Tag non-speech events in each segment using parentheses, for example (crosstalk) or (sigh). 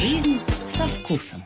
Жизнь со вкусом.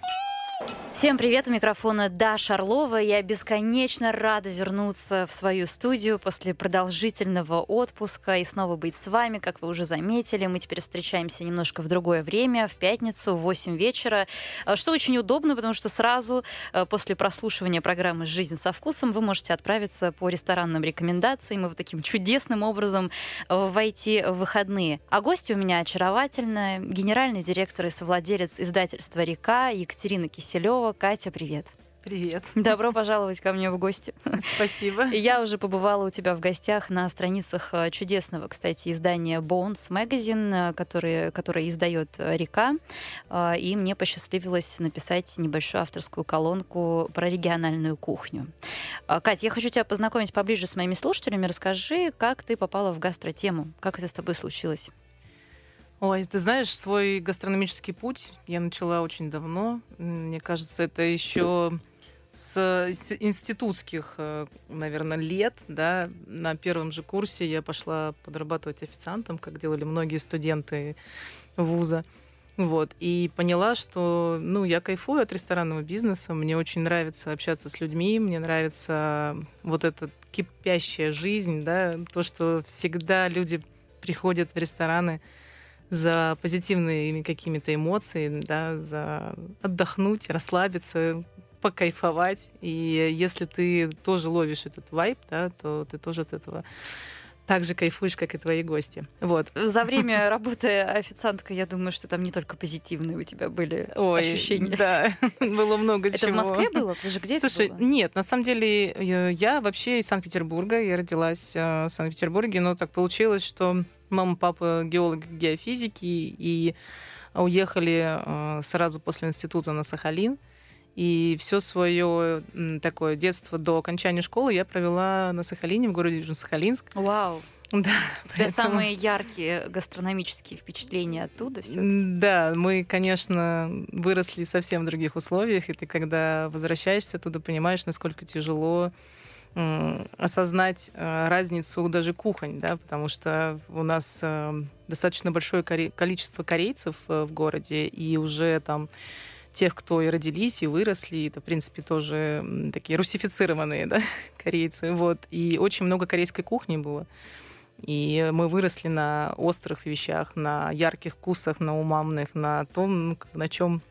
Всем привет, у микрофона Даша Орлова. Я бесконечно рада вернуться в свою студию после продолжительного отпуска и снова быть с вами. Как вы уже заметили, мы теперь встречаемся немножко в другое время, в пятницу в 8 вечера, э, что очень удобно, потому что сразу э, после прослушивания программы «Жизнь со вкусом» вы можете отправиться по ресторанным рекомендациям и вот таким чудесным образом э, войти в выходные. А гости у меня очаровательная, генеральный директор и совладелец издательства «Река» Екатерина Киселева. Катя, привет. Привет. Добро (laughs) пожаловать ко мне в гости. Спасибо. Я уже побывала у тебя в гостях на страницах э, чудесного, кстати, издания Bones Magazine, э, который, который издает э, Река. И мне посчастливилось написать небольшую авторскую колонку про региональную кухню. Катя, я хочу тебя познакомить поближе с моими слушателями. Расскажи, как ты попала в гастротему? Как это с тобой случилось? Ой, ты знаешь, свой гастрономический путь я начала очень давно. Мне кажется, это еще с, институтских, э, наверное, лет, да, на первом же курсе я пошла подрабатывать официантом, как делали многие студенты вуза. Вот, и поняла, что, ну, я кайфую от ресторанного бизнеса, мне очень нравится общаться с людьми, мне нравится вот эта кипящая жизнь, да, то, что всегда люди приходят в рестораны, за позитивными какими-то эмоциями, да, за отдохнуть, расслабиться, покайфовать. И если ты тоже ловишь этот вайб, да, то ты тоже от этого так же кайфуешь, как и твои гости. Вот. За (laughs) время работы официанткой, я думаю, что там не только позитивные у тебя были Ой, ощущения. Да, (laughs) было много это чего. Это в Москве было? Ты же где Слушай, это было? нет, на самом деле я вообще из Санкт-Петербурга, я родилась э, в Санкт-Петербурге, но так получилось, что Мама, папа геолог геофизики, и уехали э, сразу после института на Сахалин. И все свое такое детство до окончания школы я провела на Сахалине, в городе Южно-Сахалинск. Вау. (laughs) Да, У тебя поэтому... самые яркие гастрономические впечатления оттуда все? Да, мы, конечно, выросли совсем в других условиях, и ты, когда возвращаешься оттуда, понимаешь, насколько тяжело осознать э, разницу даже кухонь, да, потому что у нас э, достаточно большое количество корейцев э, в городе, и уже там тех, кто и родились, и выросли, это, в принципе, тоже такие русифицированные да, (laughs) корейцы. Вот. И очень много корейской кухни было. И мы выросли на острых вещах, на ярких вкусах, на умамных, на том, на чем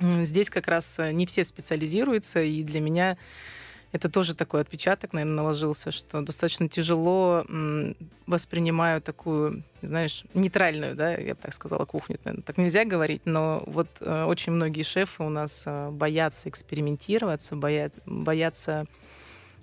здесь как раз не все специализируются. И для меня это тоже такой отпечаток, наверное, наложился, что достаточно тяжело воспринимаю такую, знаешь, нейтральную, да, я бы так сказала, кухню. Наверное, так нельзя говорить, но вот э, очень многие шефы у нас э, боятся экспериментироваться, боят, боятся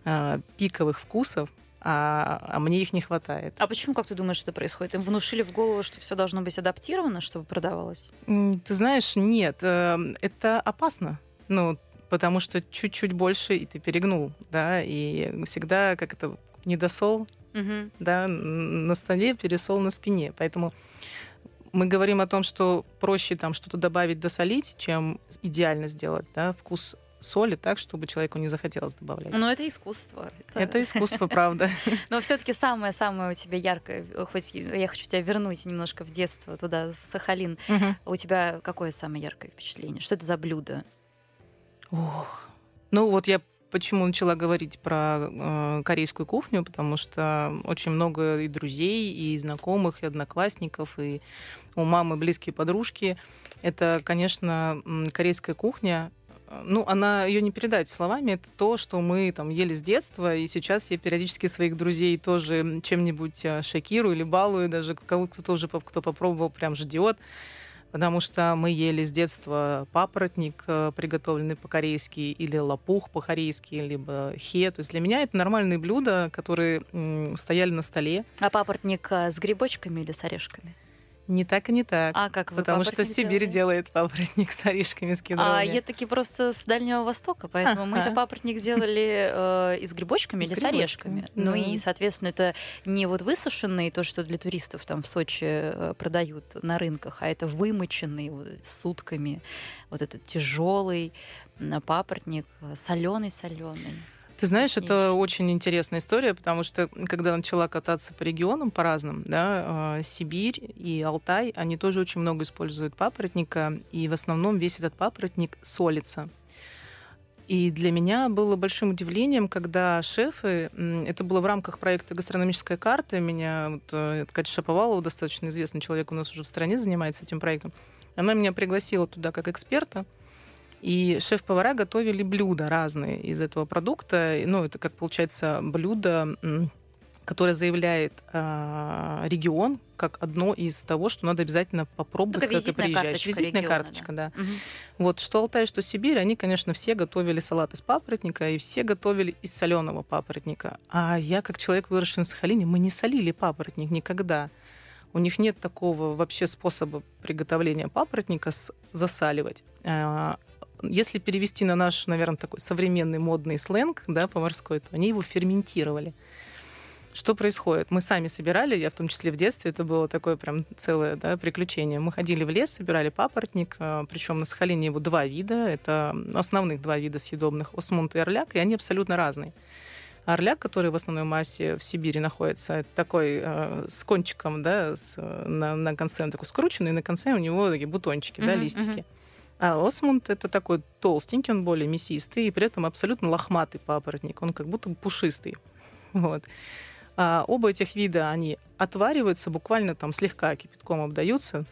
э, пиковых вкусов, а, а мне их не хватает. А почему, как ты думаешь, это происходит? Им внушили в голову, что все должно быть адаптировано, чтобы продавалось? Ты знаешь, нет, это опасно. Ну, потому что чуть-чуть больше, и ты перегнул, да, и всегда как это недосол, угу. да, на столе, пересол на спине. Поэтому мы говорим о том, что проще там что-то добавить, досолить, чем идеально сделать, да, вкус соли так, чтобы человеку не захотелось добавлять. Но это искусство. Это, это искусство, правда. (laughs) Но все-таки самое-самое у тебя яркое, хоть я хочу тебя вернуть немножко в детство туда, в Сахалин. У тебя какое самое яркое впечатление? Что это за блюдо? Ох. Ну вот я почему начала говорить про э, корейскую кухню, потому что очень много и друзей, и знакомых, и одноклассников, и у мамы близкие подружки. Это, конечно, корейская кухня. Ну, она ее не передать словами. Это то, что мы там ели с детства, и сейчас я периодически своих друзей тоже чем-нибудь э, шокирую или балую, даже кого-то тоже кто попробовал, прям ждет потому что мы ели с детства папоротник, э, приготовленный по-корейски, или лопух по-корейски, либо хе. То есть для меня это нормальные блюда, которые стояли на столе. А папоротник э, с грибочками или с орешками? Не так и не так. А как вы Потому что Сибирь делали? делает папоротник с орешками, с кедровыми. А я таки просто с Дальнего Востока, поэтому мы этот папоротник делали э, и с грибочками или с орешками. Ну и, соответственно, это не вот высушенный, то, что для туристов там в Сочи э, продают на рынках, а это вымоченный вот, сутками, вот этот тяжелый папоротник, соленый-соленый. Ты знаешь, это очень интересная история, потому что когда начала кататься по регионам по разным, да, э, Сибирь и Алтай, они тоже очень много используют папоротника, и в основном весь этот папоротник солится. И для меня было большим удивлением, когда шефы, это было в рамках проекта «Гастрономическая карта», меня вот, э, Катя Шаповалова, достаточно известный человек у нас уже в стране, занимается этим проектом, она меня пригласила туда как эксперта, и шеф-повара готовили блюда разные из этого продукта. Ну, это, как получается, блюдо, которое заявляет э, регион как одно из того, что надо обязательно попробовать, Только когда приезжаешь. Визитная региона, карточка, да. да. Угу. Вот что Алтай, что Сибирь, они, конечно, все готовили салат из папоротника, и все готовили из соленого папоротника. А я, как человек, выросший на Сахалине, мы не солили папоротник никогда. У них нет такого вообще способа приготовления папоротника с засаливать. Если перевести на наш, наверное, такой современный модный сленг, да, поварской, то они его ферментировали. Что происходит? Мы сами собирали, я в том числе в детстве, это было такое прям целое да, приключение. Мы ходили в лес, собирали папоротник, а, причем на Сахалине его два вида, это основных два вида съедобных, осмунт и орляк, и они абсолютно разные. Орляк, который в основной массе в Сибири находится, такой э, с кончиком, да, с, на, на конце он такой скрученный, и на конце у него такие бутончики, mm-hmm, да, листики. Mm-hmm. А осмунд это такой толстенький, он более мясистый, и при этом абсолютно лохматый папоротник. Он как будто пушистый. Вот. А оба этих вида, они отвариваются, буквально там слегка кипятком обдаются.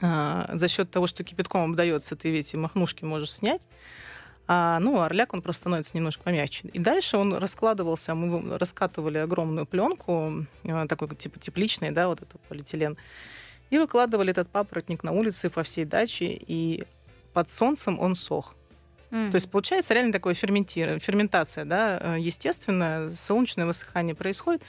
А, за счет того, что кипятком обдается, ты эти махнушки можешь снять. А, ну, орляк, он просто становится немножко помягче. И дальше он раскладывался, мы раскатывали огромную пленку, а, такой типа тепличный, да, вот этот полиэтилен, и выкладывали этот папоротник на улице по всей даче, и под солнцем он сох. Mm. То есть получается реально такое ферментирование, ферментация, да, э, естественно, солнечное высыхание происходит.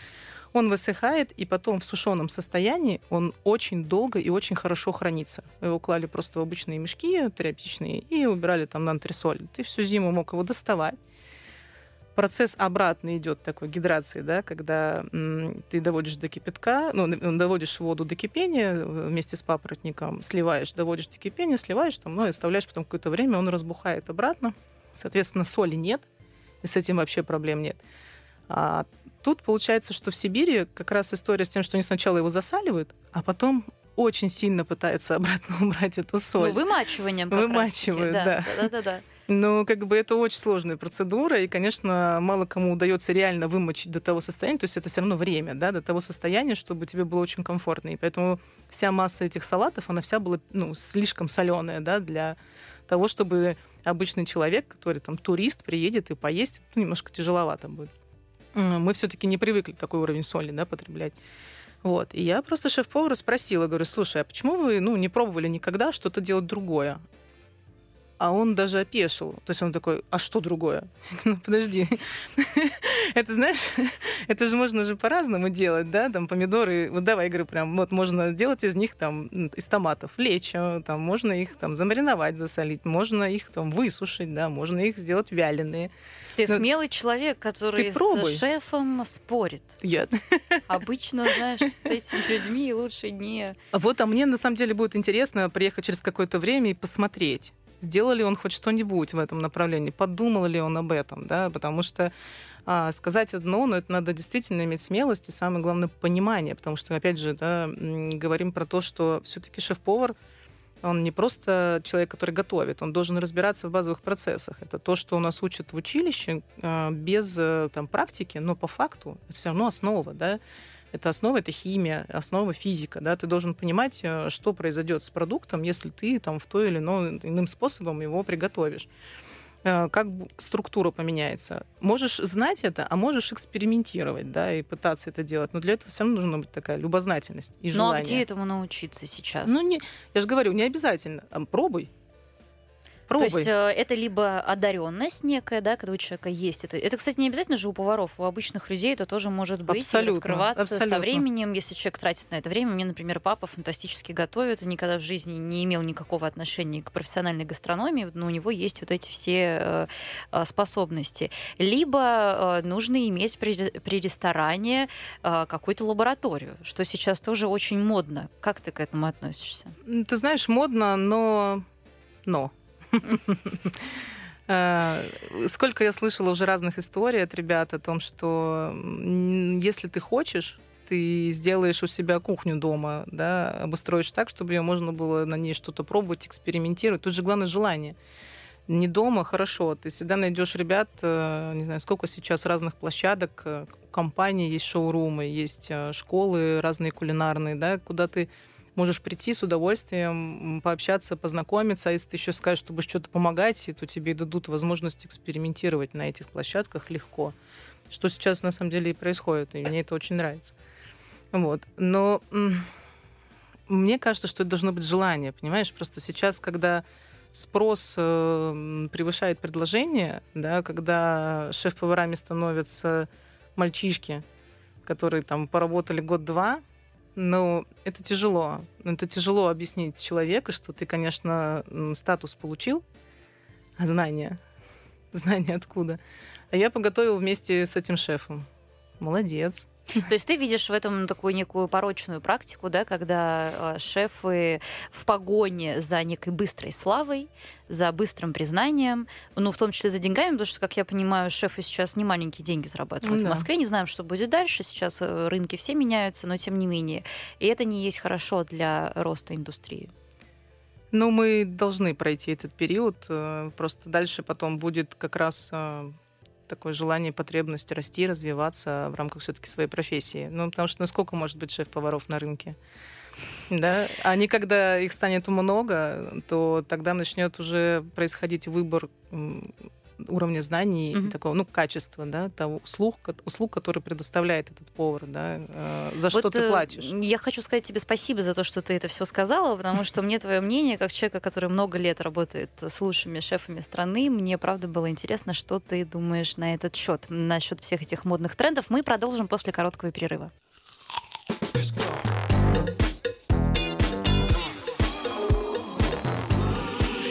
Он высыхает, и потом в сушеном состоянии он очень долго и очень хорошо хранится. Его клали просто в обычные мешки терапевтичные и убирали там на антресоль. Ты всю зиму мог его доставать, процесс обратный идет такой гидрации, да, когда м, ты доводишь до кипятка, ну, доводишь воду до кипения э, вместе с папоротником, сливаешь, доводишь до кипения, сливаешь там, ну, и оставляешь потом какое-то время, он разбухает обратно. Соответственно, соли нет, и с этим вообще проблем нет. А тут получается, что в Сибири как раз история с тем, что они сначала его засаливают, а потом очень сильно пытаются (laughs) обратно убрать эту соль. Ну, вымачиванием. Вымачивают, да. Да, да, да. Но как бы это очень сложная процедура, и, конечно, мало кому удается реально вымочить до того состояния, то есть это все равно время, да, до того состояния, чтобы тебе было очень комфортно. И поэтому вся масса этих салатов, она вся была ну, слишком соленая, да, для того, чтобы обычный человек, который там турист, приедет и поесть, ну, немножко тяжеловато будет. Мы все-таки не привыкли такой уровень соли, да, потреблять. Вот. И я просто шеф-повара спросила, говорю, слушай, а почему вы ну, не пробовали никогда что-то делать другое? А он даже опешил. То есть он такой, а что другое? (laughs) ну, подожди. (laughs) это, знаешь, (laughs) это же можно же по-разному делать, да, там помидоры, вот давай, говорю, прям, вот можно делать из них там, из томатов лечо, там, можно их там замариновать, засолить, можно их там высушить, да, можно их сделать вяленые. Ты Но... смелый человек, который с шефом спорит. Я. Обычно, знаешь, с этими людьми лучше не... Вот, а мне на самом деле будет интересно приехать через какое-то время и посмотреть сделал ли он хоть что-нибудь в этом направлении, подумал ли он об этом, да, потому что а, сказать одно, но это надо действительно иметь смелость и самое главное понимание, потому что, опять же, да, говорим про то, что все-таки шеф-повар он не просто человек, который готовит, он должен разбираться в базовых процессах. Это то, что у нас учат в училище а, без э, там, практики, но по факту это все равно основа, да, это основа, это химия, основа физика, да, ты должен понимать, э, что произойдет с продуктом, если ты там в то или ином, иным способом его приготовишь э, как структура поменяется. Можешь знать это, а можешь экспериментировать, да, и пытаться это делать. Но для этого все равно нужна быть такая любознательность и желание. Ну а где этому научиться сейчас? Ну, не, я же говорю, не обязательно. Пробуй. Пробуй. То есть э, это либо одаренность некая, да, когда у человека есть это. Это, кстати, не обязательно же у поваров, у обычных людей это тоже может быть абсолютно, раскрываться абсолютно. со временем, если человек тратит на это время. Мне, например, папа фантастически готовит, никогда в жизни не имел никакого отношения к профессиональной гастрономии, но у него есть вот эти все э, э, способности. Либо нужно иметь при, ресторане какую-то лабораторию, что сейчас тоже очень модно. Как ты к этому относишься? Ты знаешь, модно, но но сколько я слышала уже разных историй от ребят о том, что если ты хочешь, ты сделаешь у себя кухню дома, да, обустроишь так, чтобы ее можно было на ней что-то пробовать, экспериментировать. Тут же главное желание. Не дома, хорошо. Ты всегда найдешь ребят, э, не знаю, сколько сейчас разных площадок, э, компаний, есть шоурумы, есть э, школы разные кулинарные, да, куда ты можешь прийти с удовольствием, пообщаться, познакомиться, а если ты еще скажешь, что будешь что-то помогать, то тебе дадут возможность экспериментировать на этих площадках легко. Что сейчас на самом деле и происходит, и мне это очень нравится. Вот. Но мне кажется, что это должно быть желание, понимаешь? Просто сейчас, когда спрос э, превышает предложение, да, когда шеф-поварами становятся мальчишки, которые там поработали год-два, но это тяжело. Это тяжело объяснить человеку, что ты, конечно, статус получил, а знания? (laughs) Знания откуда? А я поготовил вместе с этим шефом. Молодец. (laughs) То есть ты видишь в этом такую некую порочную практику, да, когда а, шефы в погоне за некой быстрой славой, за быстрым признанием, ну, в том числе за деньгами, потому что, как я понимаю, шефы сейчас не маленькие деньги зарабатывают. Да. В Москве не знаем, что будет дальше. Сейчас э, рынки все меняются, но тем не менее. И это не есть хорошо для роста индустрии. Ну, мы должны пройти этот период. Э, просто дальше потом будет как раз э, такое желание, потребность расти, развиваться в рамках все-таки своей профессии. Ну, потому что насколько может быть шеф-поваров на рынке? Да, они, когда их станет много, то тогда начнет уже происходить выбор уровня знаний mm-hmm. такого, ну, качества, да, того услуг, услуг, который предоставляет этот повар, да, э, за вот что ты э, платишь. Я хочу сказать тебе спасибо за то, что ты это все сказала, потому что мне твое мнение, как человека, который много лет работает с лучшими шефами страны, мне правда было интересно, что ты думаешь на этот счет, насчет всех этих модных трендов. Мы продолжим после короткого перерыва.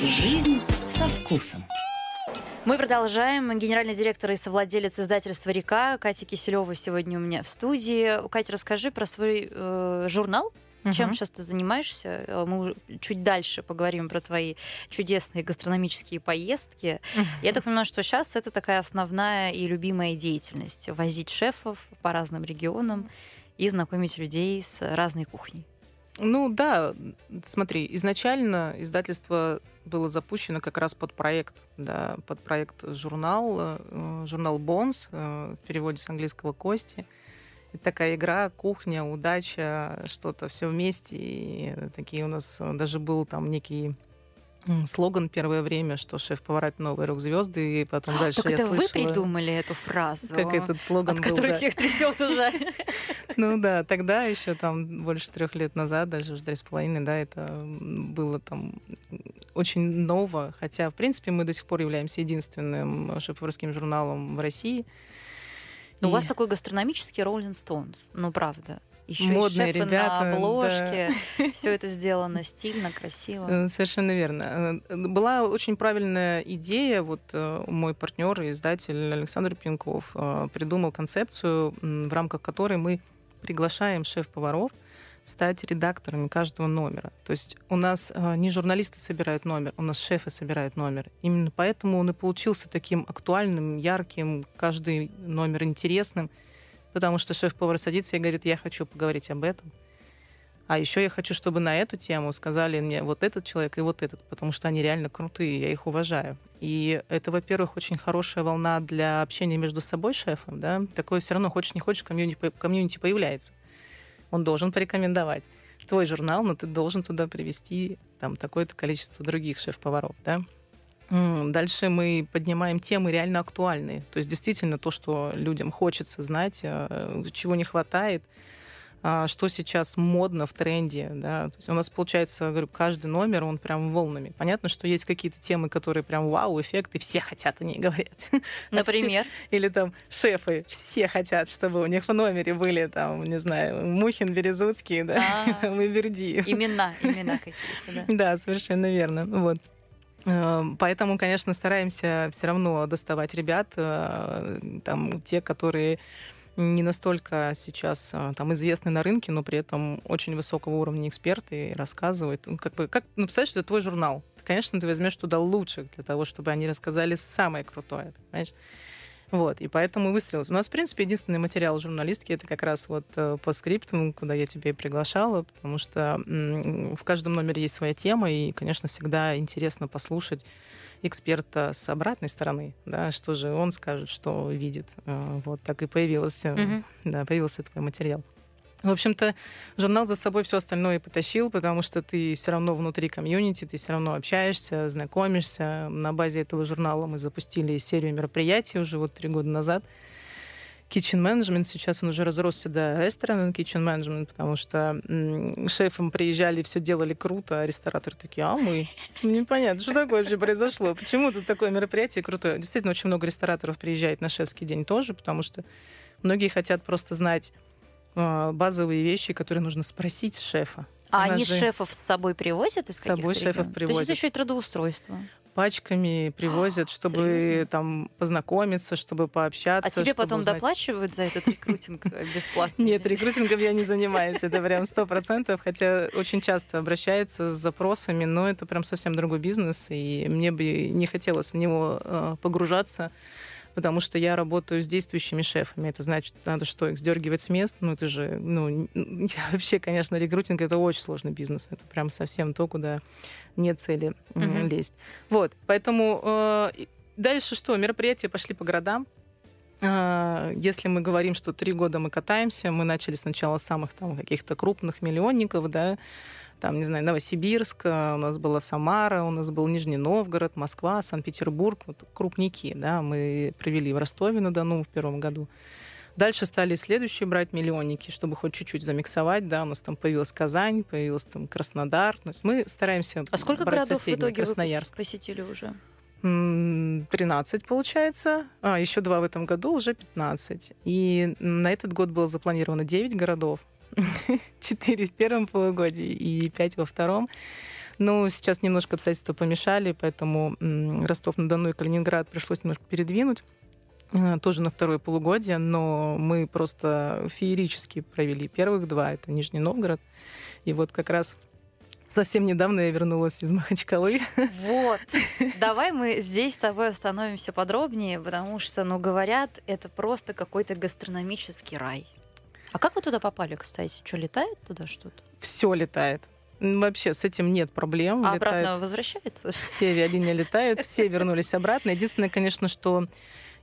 Жизнь со вкусом. Мы продолжаем. Генеральный директор и совладелец издательства «Река» Катя Киселева сегодня у меня в студии. Катя, расскажи про свой э, журнал. Угу. Чем сейчас ты занимаешься? Э, мы чуть дальше поговорим про твои чудесные гастрономические поездки. Угу. Я так понимаю, что сейчас это такая основная и любимая деятельность. Возить шефов по разным регионам и знакомить людей с разной кухней. Ну да, смотри, изначально издательство было запущено как раз под проект, да, под проект журнал, э, журнал Бонс, э, в переводе с английского Кости. Это такая игра, кухня, удача, что-то все вместе. И такие у нас даже был там некий слоган первое время, что шеф-повар это новые рок-звезды, и потом а, дальше так я это слышала... вы придумали эту фразу? Как этот слоган От был, которой да. всех трясет уже. (laughs) Ну да, тогда еще там больше трех лет назад, даже уже три с половиной, да, это было там очень ново, хотя, в принципе, мы до сих пор являемся единственным шеф-поварским журналом в России. Но и... у вас такой гастрономический Rolling Stones, ну правда еще модные и шефы ребята, на обложке. (laughs) Да. Все это сделано стильно, красиво. Э, совершенно верно. Э, была очень правильная идея. Вот э, мой партнер и издатель Александр Пинков придумал концепцию, в рамках которой мы приглашаем шеф-поваров стать редакторами каждого номера. То есть у нас не журналисты собирают номер, у нас шефы собирают номер. Именно поэтому он и получился таким актуальным, ярким, каждый номер интересным потому что шеф-повар садится и говорит, я хочу поговорить об этом. А еще я хочу, чтобы на эту тему сказали мне вот этот человек и вот этот, потому что они реально крутые, я их уважаю. И это, во-первых, очень хорошая волна для общения между собой шефом, да. Такое все равно, хочешь не хочешь, комьюнити, комьюнити появляется. Он должен порекомендовать твой журнал, но ты должен туда привести там такое-то количество других шеф-поваров, да. Дальше мы поднимаем темы реально актуальные. То есть действительно то, что людям хочется знать, э, чего не хватает, а, что сейчас модно в тренде. Да? То есть у нас получается, говорю, каждый номер, он прям волнами. Понятно, что есть какие-то темы, которые прям вау, эффекты, все хотят о ней говорить. А (laughs) Например? Или там шефы, все хотят, чтобы у них в номере были там, не знаю, Мухин, Березуцкий, да, (laughs) и Верди. Имена, имена какие-то, да. (laughs) Да, совершенно верно. Вот. Эм, поэтому, конечно, стараемся все равно доставать ребят, э, там, те, которые не настолько сейчас э, там известны на рынке, но при этом очень высокого уровня эксперты и рассказывают. Ну, как бы, как написать, что это твой журнал. конечно, ты возьмешь туда лучших для того, чтобы они рассказали самое крутое, понимаешь? Вот, и поэтому выстрелилось. У нас, в принципе, единственный материал журналистки это как раз вот э, по скриптам, куда я тебя и приглашала, потому что в каждом номере есть своя тема, и, конечно, всегда интересно послушать эксперта с обратной стороны, да, что же он скажет, что видит. Э, вот так и появился, mm-hmm. да, появился твой материал. В общем-то, журнал за собой все остальное потащил, потому что ты все равно внутри комьюнити, ты все равно общаешься, знакомишься. На базе этого журнала мы запустили серию мероприятий уже вот три года назад. Kitchen Management, сейчас он уже разросся до ресторана Kitchen Management, потому что шефам приезжали, все делали круто, а рестораторы такие, а мы? Непонятно, что такое вообще произошло? Почему тут такое мероприятие крутое? Действительно, очень много рестораторов приезжает на шефский день тоже, потому что многие хотят просто знать базовые вещи, которые нужно спросить шефа. А они же... шефов с собой привозят из С собой шефов привозят. То есть это еще и трудоустройство пачками привозят, чтобы Серьезно? там познакомиться, чтобы пообщаться. А тебе потом узнать... доплачивают за этот рекрутинг (laughs) бесплатно? Нет, рекрутингом я не занимаюсь, это прям сто процентов, хотя очень часто обращается с запросами, но это прям совсем другой бизнес, и мне бы не хотелось в него э, погружаться потому что я работаю с действующими шефами. Это значит, надо что, их сдергивать с мест? Ну, это же, ну, я (laughs) вообще, конечно, рекрутинг — это очень сложный бизнес. Это прям совсем то, куда нет цели mm-hmm. лезть. Вот, поэтому э, дальше что? Мероприятия пошли по городам. Э, если мы говорим, что три года мы катаемся, мы начали сначала с самых там каких-то крупных миллионников, да, там, не знаю, Новосибирск, э, у нас была Самара, у нас был Нижний Новгород, Москва, Санкт-Петербург, вот крупники, да, мы провели в Ростове-на-Дону в первом году. Дальше стали следующие брать миллионники, чтобы хоть чуть-чуть замиксовать, да, у нас там появилась Казань, появился там Краснодар, то есть мы стараемся А сколько брать городов соседние, в итоге Красноярск. вы посетили уже? 13 получается, а еще два в этом году, уже 15. И на этот год было запланировано 9 городов, (laughs) Четыре в первом полугодии и пять во втором. Ну, сейчас немножко обстоятельства помешали, поэтому Ростов-на-Дону и Калининград пришлось немножко передвинуть э, тоже на второе полугодие, но мы просто феерически провели первых два. Это Нижний Новгород. И вот как раз Совсем недавно я вернулась из Махачкалы. (laughs) Вот. Давай мы здесь с тобой остановимся подробнее, потому что, ну, говорят, это просто какой-то гастрономический рай. А как вы туда попали, кстати? Что, летает туда что-то? Все летает. Вообще с этим нет проблем. А летает. обратно возвращается? Все авиалинии летают, все вернулись обратно. Единственное, конечно, что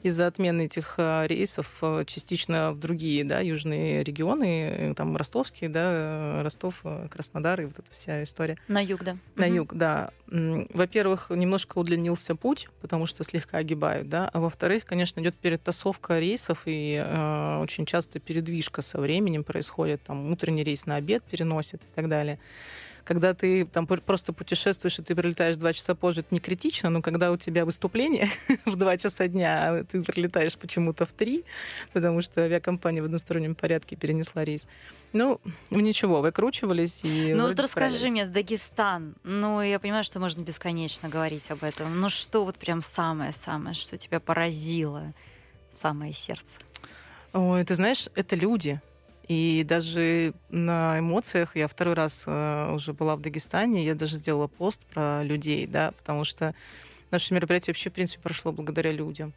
из-за отмены этих э, рейсов э, частично в другие да, южные регионы, э, там ростовские, да, Ростов, Краснодар и вот эта вся история. На юг, да. На угу. юг, да. Во-первых, немножко удлинился путь, потому что слегка огибают, да, а во-вторых, конечно, идет перетасовка рейсов, и э, очень часто передвижка со временем происходит, там утренний рейс на обед переносит и так далее когда ты там просто путешествуешь, и ты прилетаешь два часа позже, это не критично, но когда у тебя выступление (laughs) в два часа дня, а ты прилетаешь почему-то в три, потому что авиакомпания в одностороннем порядке перенесла рейс. Ну, ничего, выкручивались и Ну вот расскажи мне, Дагестан. Ну, я понимаю, что можно бесконечно говорить об этом. Ну что вот прям самое-самое, что тебя поразило, самое сердце? Ой, ты знаешь, это люди. И даже на эмоциях я второй раз э, уже была в Дагестане, я даже сделала пост про людей, да, потому что наше мероприятие вообще, в принципе, прошло благодаря людям.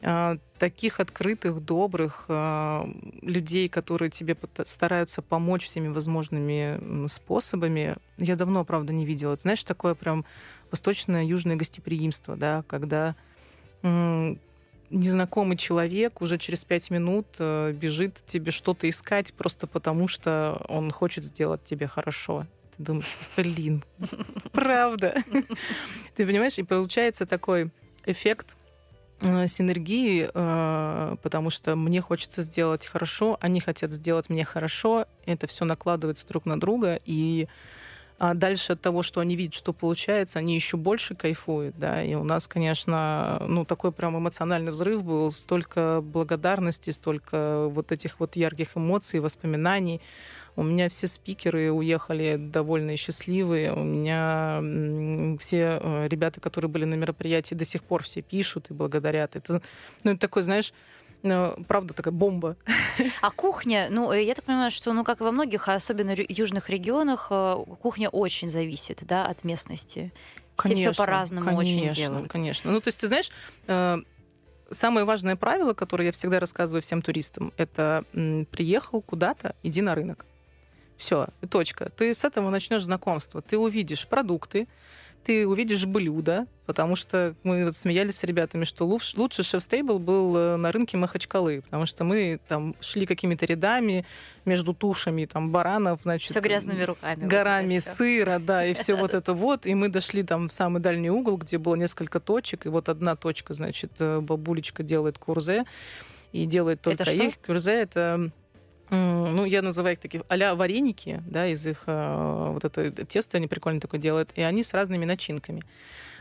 Э, таких открытых, добрых э, людей, которые тебе стараются помочь всеми возможными способами, я давно, правда, не видела. Это, знаешь, такое прям восточное южное гостеприимство, да, когда незнакомый человек уже через пять минут э, бежит тебе что-то искать просто потому, что он хочет сделать тебе хорошо. Ты думаешь, блин, правда. Ты понимаешь, и получается такой эффект э, синергии, э, потому что мне хочется сделать хорошо, они хотят сделать мне хорошо, это все накладывается друг на друга, и а дальше от того, что они видят, что получается, они еще больше кайфуют, да, и у нас, конечно, ну, такой прям эмоциональный взрыв был, столько благодарности, столько вот этих вот ярких эмоций, воспоминаний. У меня все спикеры уехали довольно счастливые. У меня все э, ребята, которые были на мероприятии, до сих пор все пишут и благодарят. Это, ну, это такой, знаешь, правда такая бомба. А кухня, ну, э, я так понимаю, что, ну, как и во многих, особенно южных регионах, э, кухня очень зависит, да, от местности. Конечно, все по-разному очень делают. Конечно. Ну, то есть, ты знаешь, э, самое важное правило, которое я всегда рассказываю всем туристам, это приехал куда-то, иди на рынок. Все, точка. Ты с этого начнешь знакомство. Ты увидишь продукты, ты увидишь блюда, потому что мы вот смеялись с ребятами, что лучше шеф-стейбл был э, на рынке Махачкалы, потому что мы там шли какими-то рядами между тушами там баранов, значит... Все грязными руками. Горами вот сыра, да, и все вот (laughs) это вот. И мы дошли там в самый дальний угол, где было несколько точек, и вот одна точка, значит, э, бабулечка делает курзе, и делает только это их. Курзе — это ну, я называю их такие а вареники, да, из их э, вот это тесто они прикольно такое делают, и они с разными начинками.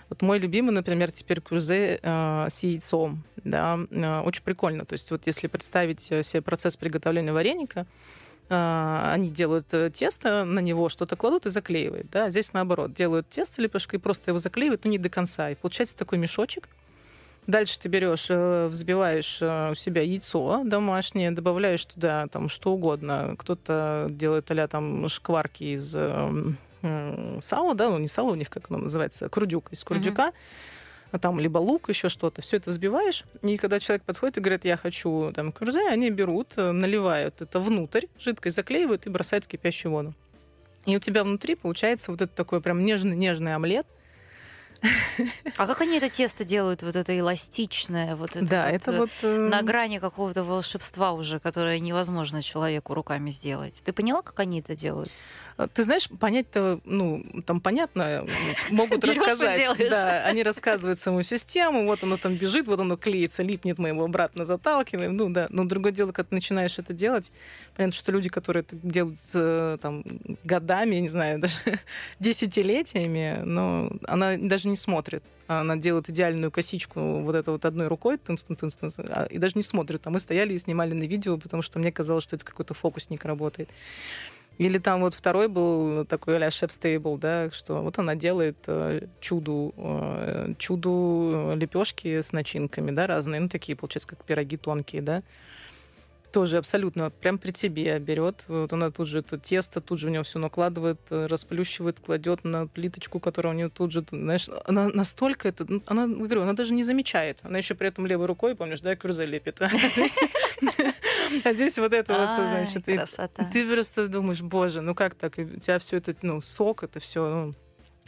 Вот мой любимый, например, теперь курзе э, с яйцом, да, э, очень прикольно. То есть вот если представить себе процесс приготовления вареника, э, они делают э, тесто, на него что-то кладут и заклеивают, да, здесь наоборот, делают тесто лепешкой и просто его заклеивают, но не до конца, и получается такой мешочек, Дальше ты берешь, э, взбиваешь э, у себя яйцо домашнее, добавляешь туда там что угодно. Кто-то делает а там шкварки из эм, сала, да, ну не сало у них, как оно называется, курдюк, из курдюка. Uh-huh. Там либо лук, еще что-то. Все это взбиваешь, и когда человек подходит и говорит, я хочу там курзе, они берут, э, наливают это внутрь, жидкость заклеивают и бросают в кипящую воду. И у тебя внутри получается вот этот такой прям нежный-нежный омлет, а как они это тесто делают, вот это эластичное, вот это, да, вот, это вот э, на грани какого-то волшебства уже, которое невозможно человеку руками сделать. Ты поняла, как они это делают? А, ты знаешь, понять-то, ну, там понятно, могут (laughs) рассказать. Да, они рассказывают саму систему, вот оно там бежит, вот оно клеится, липнет, мы его обратно заталкиваем. Ну да, но другое дело, когда ты начинаешь это делать, понятно, что люди, которые это делают там годами, я не знаю, даже (laughs) десятилетиями, но она даже не смотрит. Она делает идеальную косичку вот это вот одной рукой, тынс -тынс -тынс, а, и даже не смотрит. А мы стояли и снимали на видео, потому что мне казалось, что это какой-то фокусник работает. Или там вот второй был такой а шеф стейбл, да, что вот она делает э, чуду, э, чуду э, лепешки с начинками, да, разные, ну такие, получается, как пироги тонкие, да тоже абсолютно прям при тебе берет. Вот она тут же это тесто, тут же у нее все накладывает, э, расплющивает, кладет на плиточку, которая у нее тут же, знаешь, она настолько это, ну, она, говорю, она даже не замечает. Она еще при этом левой рукой, помнишь, да, кюрзе лепит. (laughs) А здесь вот это вот, значит, ты просто думаешь, боже, ну как так? У тебя все это, ну, сок, это все, ну,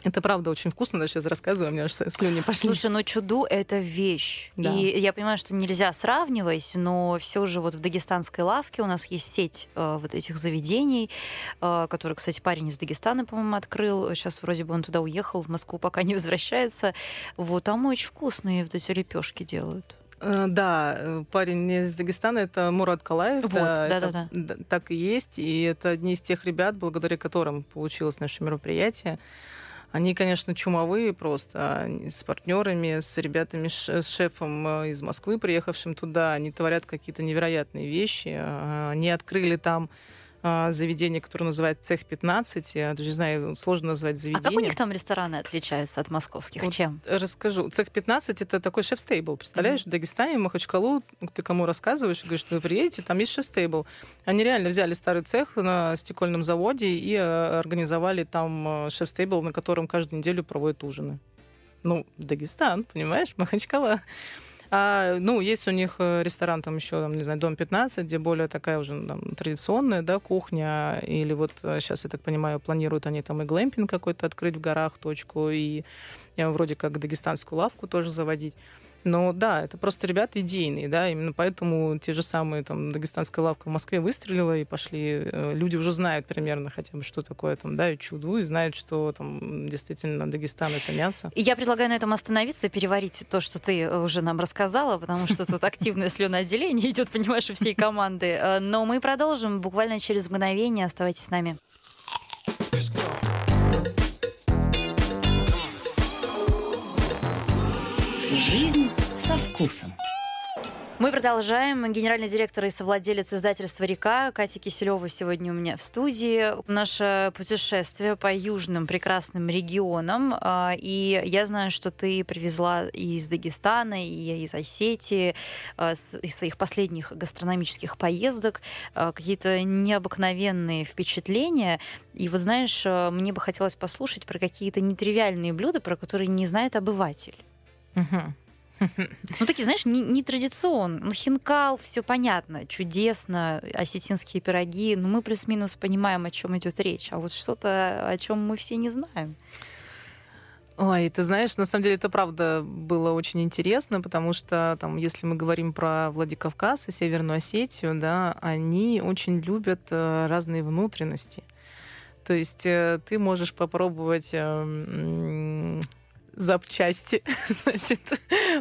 это правда очень вкусно, даже сейчас рассказываю, у меня аж слюни пошли. Слушай, ну чуду — это вещь. Да. И я понимаю, что нельзя сравнивать, но все же вот в дагестанской лавке у нас есть сеть э, вот этих заведений, э, которые, кстати, парень из Дагестана, по-моему, открыл. Сейчас вроде бы он туда уехал, в Москву пока не возвращается. Вот там очень вкусные вот эти лепешки делают. Э, да, э, парень из Дагестана, это Мурат Калаев. Вот, да, да, да. Так и есть. И это одни из тех ребят, благодаря которым получилось наше мероприятие. Они, конечно, чумовые просто. с партнерами, с ребятами, с шефом э, из Москвы, приехавшим туда. Они творят какие-то невероятные вещи. А, они открыли там заведение, которое называется Цех 15. Я даже не знаю, сложно назвать заведение. А как у них там рестораны отличаются от московских? Вот Чем? Расскажу. Цех 15 это такой шеф-стейбл. Представляешь, mm-hmm. в Дагестане, в Махачкалу, ты кому рассказываешь, говоришь, что вы приедете, там есть шеф-стейбл. Они реально взяли старый цех на стекольном заводе и э, организовали там э, шеф-стейбл, на котором каждую неделю проводят ужины. Ну, Дагестан, понимаешь, Махачкала. А, ну, есть у них э, ресторан там еще, там, не знаю, Дом 15, где более такая уже там, традиционная, да, кухня. Или вот сейчас, э, я так понимаю, планируют они там и глэмпинг какой-то открыть в горах, точку, и вроде как дагестанскую лавку тоже заводить. Но да, это просто ребята идейные, да, именно поэтому те же самые там дагестанская лавка в Москве выстрелила и пошли. Э, люди уже знают примерно хотя бы, что такое там, да, чуду, и знают, что там действительно Дагестан это мясо. И я предлагаю на этом остановиться и переварить то, что ты уже нам рассказала, потому что тут активное слюноотделение идет, понимаешь, у всей команды. Э, но мы продолжим буквально через мгновение. Оставайтесь с нами. Со вкусом. Мы продолжаем. Генеральный директор и совладелец издательства «Река» Катя Киселева сегодня у меня в студии. Наше путешествие по южным прекрасным регионам. А, и я знаю, что ты привезла из Дагестана, и из Осетии, а, из своих последних гастрономических поездок а, какие-то необыкновенные впечатления. И вот знаешь, мне бы хотелось послушать про какие-то нетривиальные блюда, про которые не знает обыватель. Угу. Ну, такие, знаешь, не, не. Ну, хинкал, все понятно, чудесно, осетинские пироги. Но мы плюс-минус понимаем, о чем идет речь. А вот что-то, о чем мы все не знаем. Ой, ты знаешь, на самом деле это правда было очень интересно, потому что там, если мы говорим про Владикавказ и Северную Осетию, да, они очень любят э, разные внутренности. То есть э, ты можешь попробовать э, запчасти, (laughs) значит,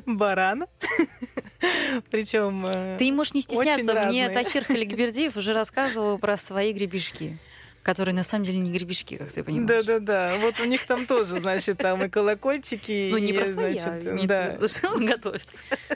барана. (laughs) Причем э, Ты можешь не стесняться. Мне Тахир Халикбердиев уже рассказывал про свои гребешки которые на самом деле не гребешки, как ты понимаешь. Да-да-да. Вот у них там тоже, значит, там и колокольчики. (laughs) Ну, не про свои, а готовит.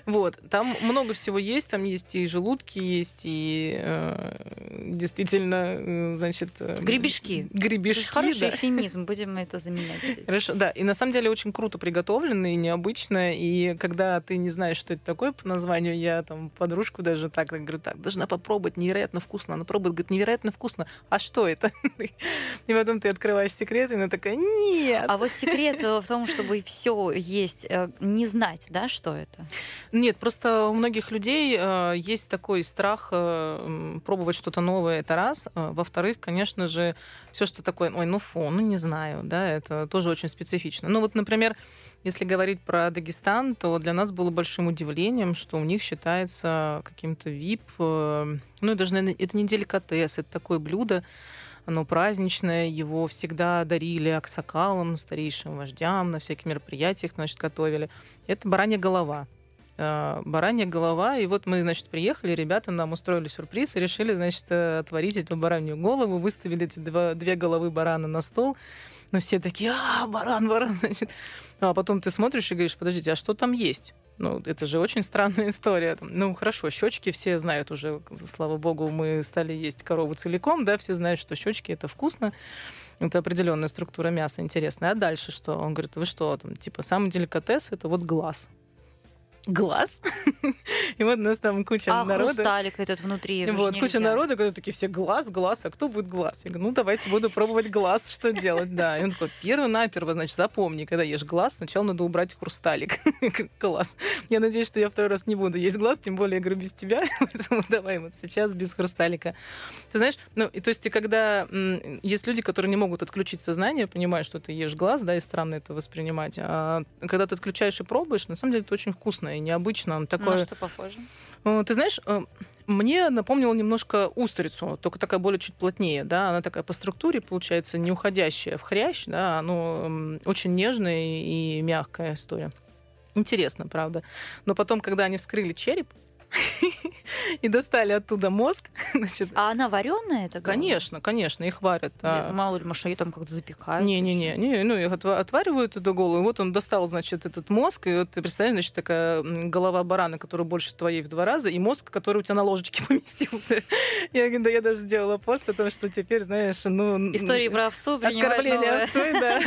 Вот. Там много всего есть. Там есть и желудки, есть и э, действительно, э, значит... Э, гребешки. Гребешки, Хороший эфемизм, будем это заменять. (laughs) Хорошо, да. И на самом деле очень круто приготовлено и необычно. И когда ты не знаешь, что это такое по названию, я там подружку даже так говорю, так, должна попробовать, невероятно вкусно. Она пробует, говорит, невероятно вкусно. А что это? (laughs) И потом ты открываешь секрет, и она такая, нет. А вот секрет в том, чтобы все есть, э, не знать, да, что это? Нет, просто у многих людей э, есть такой страх э, пробовать что-то новое, это раз. Во-вторых, конечно же, все, что такое, ой, ну фу, ну не знаю, да, это тоже очень специфично. Ну вот, например, если говорить про Дагестан, то для нас было большим удивлением, что у них считается каким-то VIP, ну, даже, наверное, это не деликатес, это такое блюдо, оно праздничное, его всегда дарили аксакалам, старейшим вождям, на всяких мероприятиях, значит, готовили. Это баранья голова э, баранья голова. И вот мы, значит, приехали, ребята нам устроили сюрприз и решили, значит, э, отварить эту баранью голову, выставили эти два, две головы барана на стол. Но все такие, а, баран, баран, (laughs) значит. А потом ты смотришь и говоришь, подождите, а что там есть? Ну, это же очень странная (laughs) история. Ну, хорошо, щечки все знают уже, слава богу, мы стали есть корову целиком, да, все знают, что щечки это вкусно. Это определенная структура мяса интересная. А дальше что? Он говорит, вы что, там, типа, самый деликатес это вот глаз глаз. (laughs) и вот у нас там куча а народа. хрусталик этот внутри. Вот, куча народа, которые такие все глаз, глаз, а кто будет глаз? Я говорю, ну давайте буду пробовать глаз, что делать, да. И он такой, первый-наперво, значит, запомни, когда ешь глаз, сначала надо убрать хрусталик. (laughs) Класс. Я надеюсь, что я второй раз не буду есть глаз, тем более, я говорю, без тебя, (laughs) поэтому давай вот сейчас без хрусталика. Ты знаешь, ну, и то есть, когда есть люди, которые не могут отключить сознание, понимают, что ты ешь глаз, да, и странно это воспринимать, а когда ты отключаешь и пробуешь, на самом деле это очень вкусно и необычно. Такое... На что похоже? Э, ты знаешь, э, мне напомнило немножко устрицу, только такая более чуть плотнее, да, она такая по структуре, получается, не уходящая в хрящ, да, оно очень нежная и мягкая история. Интересно, правда. Но потом, когда они вскрыли череп, (laughs) и достали оттуда мозг. (laughs) Значит, а она вареная это? Конечно, конечно, их варят. А... Мало ли, может, ее там как-то запекают? Не-не-не, не, ну их отваривают эту голову. И вот он достал, значит, этот мозг, и вот ты представляешь, значит, такая голова барана, которая больше твоей в два раза, и мозг, который у тебя на ложечке (laughs) поместился. Я, да, я даже сделала пост о том, что теперь, знаешь, ну... Истории про овцу Оскорбление овцой, да.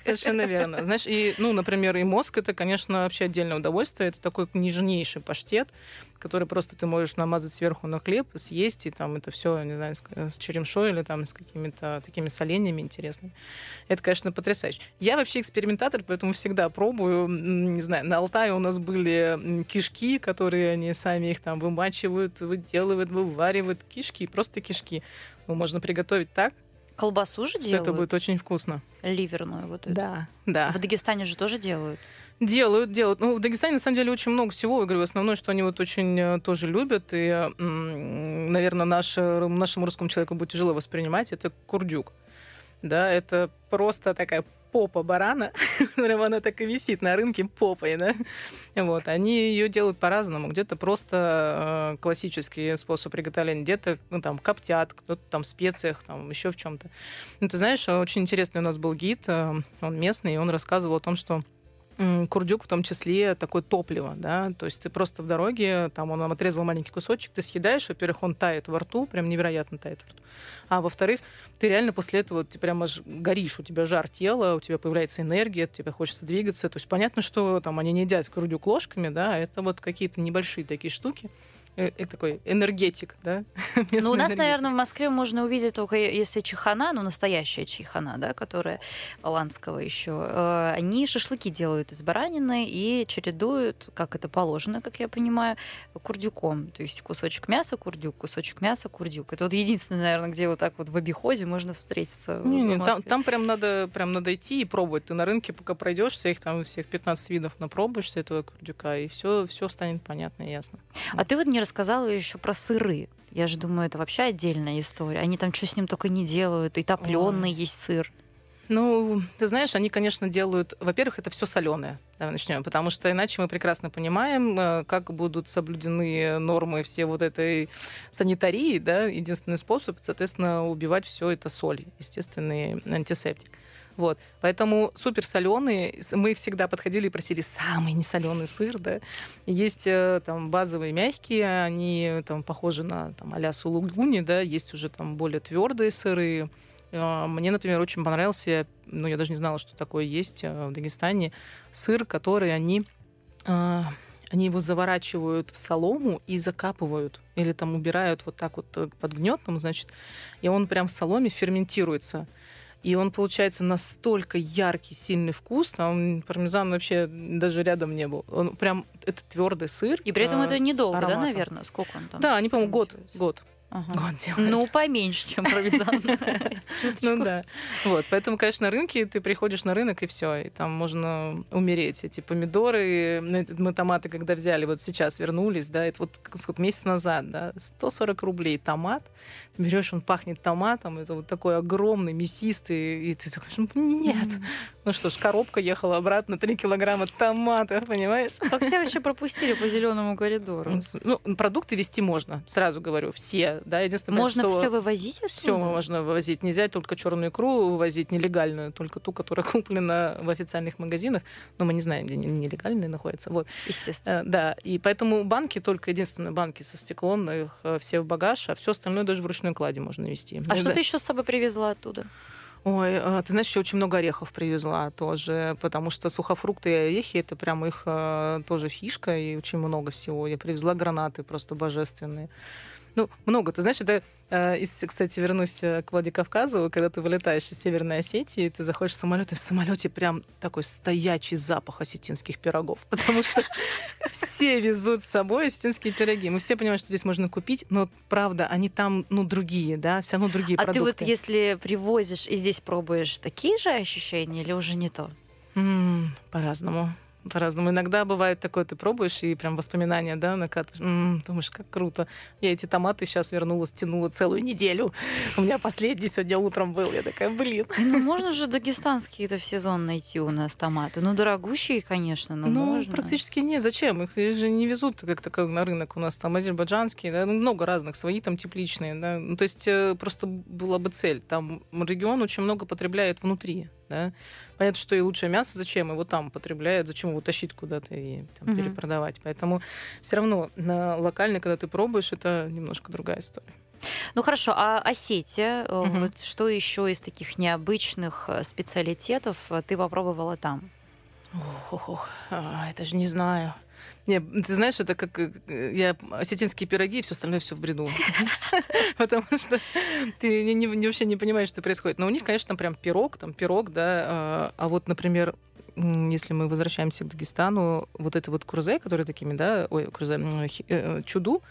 Совершенно верно. Знаешь, и, ну, например, и мозг, это, конечно, вообще отдельное удовольствие. Это такой нежнейший паштет, который просто ты можешь намазать сверху на хлеб, съесть, и там это все, не знаю, с, с черемшой или там с какими-то такими соленьями интересными. Это, конечно, потрясающе. Я вообще экспериментатор, поэтому всегда пробую. Не знаю, на Алтае у нас были кишки, которые они сами их там вымачивают, выделывают, вываривают. Кишки, просто кишки. Ну, можно приготовить так, Колбасу же делают? Это будет очень вкусно. Ливерную вот эту. Да, да. В Дагестане же тоже делают? Делают, делают. Ну, в Дагестане, на самом деле, очень много всего. Я говорю, основное, что они вот очень э, тоже любят, и, наверное, наш, нашему русскому человеку будет тяжело воспринимать, это курдюк. Да, это просто такая попа барана, (laughs) прям она так и висит на рынке попой, да. Вот, они ее делают по-разному. Где-то просто э, классический способ приготовления, где-то ну, там коптят, кто-то там в специях, там еще в чем-то. Ну, ты знаешь, очень интересный у нас был гид, э, он местный, и он рассказывал о том, что курдюк в том числе такое топливо, да, то есть ты просто в дороге, там он вам отрезал маленький кусочек, ты съедаешь, во-первых, он тает во рту, прям невероятно тает во рту, а во-вторых, ты реально после этого, ты прямо горишь, у тебя жар тела, у тебя появляется энергия, тебе хочется двигаться, то есть понятно, что там они не едят курдюк ложками, да, это вот какие-то небольшие такие штуки, э, э, такой энергетик, да? (laughs) ну, у нас, наверное, в Москве можно увидеть только если чехана, ну, настоящая чехана, да, которая Аланского еще. Э, они шашлыки делают из баранины и чередуют, как это положено, как я понимаю, курдюком. То есть кусочек мяса, курдюк, кусочек мяса, курдюк. Это вот единственное, наверное, где вот так вот в обиходе можно встретиться. Не, не, там, там прям надо прям надо идти и пробовать. Ты на рынке пока пройдешь, всех там всех 15 видов напробуешься этого курдюка, и все, все станет понятно и ясно. А ты вот не рассказала еще про сыры. Я же думаю, это вообще отдельная история. Они там что с ним только не делают. И топленый есть сыр. Ну, ты знаешь, они, конечно, делают... Во-первых, это все соленое. Давай начнем, потому что иначе мы прекрасно понимаем, э, как будут соблюдены нормы все вот этой санитарии, да, единственный способ, соответственно, убивать все это соль, естественный антисептик. Вот. Поэтому супер соленые. Мы всегда подходили и просили самый несоленый сыр, да. Есть э, там базовые мягкие, они там похожи на там а-ля сулугуни, да. Есть уже там более твердые сыры. Э, мне, например, очень понравился, ну, я даже не знала, что такое есть э, в Дагестане, сыр, который они они его заворачивают в солому и закапывают. Или там убирают вот так вот под гнетом, значит, и он прям в соломе ферментируется. И он получается настолько яркий, сильный вкус, там пармезан вообще даже рядом не был. Он прям, это твердый сыр. И при этом э, это недолго, да, наверное? Сколько он там? Да, они, по-моему, год, год. Ага. Год Ну, поменьше, чем пармезан. (laughs) Ну да. Вот, поэтому, конечно, на рынке ты приходишь на рынок и все, и там можно умереть. Эти помидоры, ну, мы томаты, когда взяли, вот сейчас вернулись, да, это вот сколько месяц назад, да, 140 рублей томат, берешь, он пахнет томатом, это вот такой огромный, мясистый, и ты такой, нет. Ну что ж, коробка ехала обратно, 3 килограмма томатов, понимаешь? Как тебя вообще пропустили по зеленому (laughs) коридору? Ну, продукты вести можно, сразу говорю, все, да, единственное, Можно что все вывозить Все можно вывозить, нельзя только черную икру вывозить нелегальную, только ту, которая (laughs) куплена в официальных магазинах, но мы не знаем, где нелегальные находятся, вот. Естественно. Э, да, и поэтому банки, только единственные банки со стеклом, их э, все в багаж, а все остальное даже вручную ручной клади можно вести. А что ты еще с собой привезла оттуда? Ой, а, ты знаешь, еще очень много орехов привезла тоже, потому что сухофрукты и орехи это прям их тоже фишка, и очень много всего. Я привезла гранаты просто божественные. Ну, много. Ты знаешь, это, э, кстати, вернусь э, к Владикавказу, когда ты вылетаешь из Северной Осетии, ты заходишь в самолет, и в самолете прям такой стоячий запах осетинских пирогов, (laughs) потому что все везут с собой осетинские пироги. Мы все понимаем, что здесь можно купить, но правда, они там, ну, другие, да, все равно другие а продукты. А ты вот если привозишь и здесь пробуешь, такие же ощущения или уже не то? по-разному по-разному. Иногда бывает такое, ты пробуешь, и прям воспоминания, да, накатываешь. М-м, думаешь, как круто. Я эти томаты сейчас вернула, стянула целую неделю. У меня последний сегодня утром был. Я такая, блин. Ну, можно же дагестанские-то в сезон найти у нас томаты. Ну, дорогущие, конечно, но ну, можно. практически нет. Зачем? Их же не везут как-то как на рынок. У нас там азербайджанские, да, ну, много разных, свои там тепличные, да. Ну, то есть э, просто была бы цель. Там регион очень много потребляет внутри да. Понятно, что и лучшее мясо зачем его там потребляют, зачем его тащить куда-то и там, угу. перепродавать. Поэтому все равно на локально, когда ты пробуешь, это немножко другая история. Ну хорошо, а Осетия, угу. вот что еще из таких необычных э, специалитетов э, ты попробовала там? Ох, ох, ох, а, это же не знаю. Не, ты знаешь, это как э, я осетинские пироги и все остальное все в бреду. (laughs) Потому что ты не, не, вообще не понимаешь, что происходит. Но у них, конечно, там прям пирог, там пирог, да. А, а вот, например, если мы возвращаемся к Дагестану, вот это вот курзе, которые такими, да, ой, курзе, э, чуду,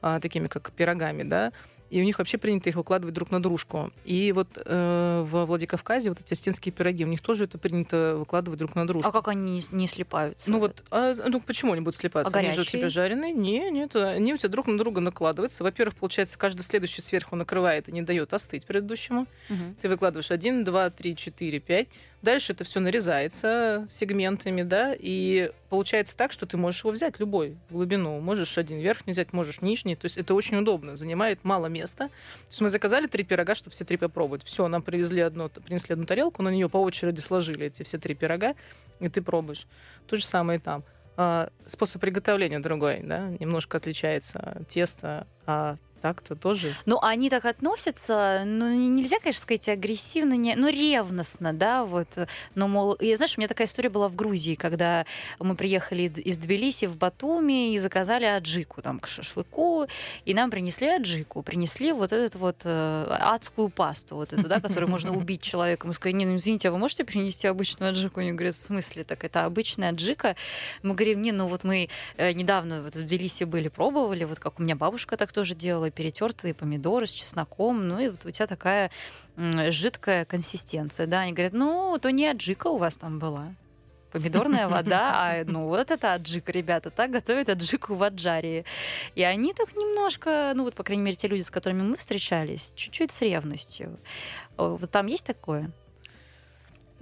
а, такими как пирогами, да, и у них вообще принято их выкладывать друг на дружку. И вот э, во Владикавказе вот эти стенские пироги, у них тоже это принято выкладывать друг на дружку. А как они не слипаются? Ну вот, а, ну почему они будут слипаться? А они горячие? же у тебя жареные? Не, нет, они у тебя друг на друга накладываются. Во-первых, получается, каждый следующий сверху накрывает и не дает остыть предыдущему. Угу. Ты выкладываешь один, два, три, четыре, пять. Дальше это все нарезается сегментами, да, и получается так, что ты можешь его взять любой глубину. Можешь один верхний взять, можешь нижний. То есть это очень удобно, занимает мало места. То есть мы заказали три пирога, чтобы все три попробовать. Все, нам привезли одно, принесли одну тарелку, на нее по очереди сложили эти все три пирога, и ты пробуешь. То же самое и там. А, способ приготовления другой, да, немножко отличается тесто, а так-то тоже. Ну, они так относятся, ну, нельзя, конечно, сказать агрессивно, не, но ревностно, да, вот. Но, мол, и, знаешь, у меня такая история была в Грузии, когда мы приехали из Тбилиси в Батуми и заказали аджику там к шашлыку, и нам принесли аджику, принесли вот эту вот э, адскую пасту, вот эту, да, которую можно (laughs) убить человека. Мы сказали, не, ну, извините, а вы можете принести обычную аджику? Они говорят, в смысле? Так это обычная аджика? Мы говорим, не, ну вот мы э, недавно вот в Тбилиси были, пробовали, вот как у меня бабушка так тоже делала, перетертые помидоры с чесноком, ну и вот у тебя такая жидкая консистенция, да, они говорят, ну, то не аджика у вас там была, помидорная вода, а ну вот это аджика, ребята, так готовят аджику в аджарии. И они так немножко, ну вот, по крайней мере, те люди, с которыми мы встречались, чуть-чуть с ревностью. Вот там есть такое?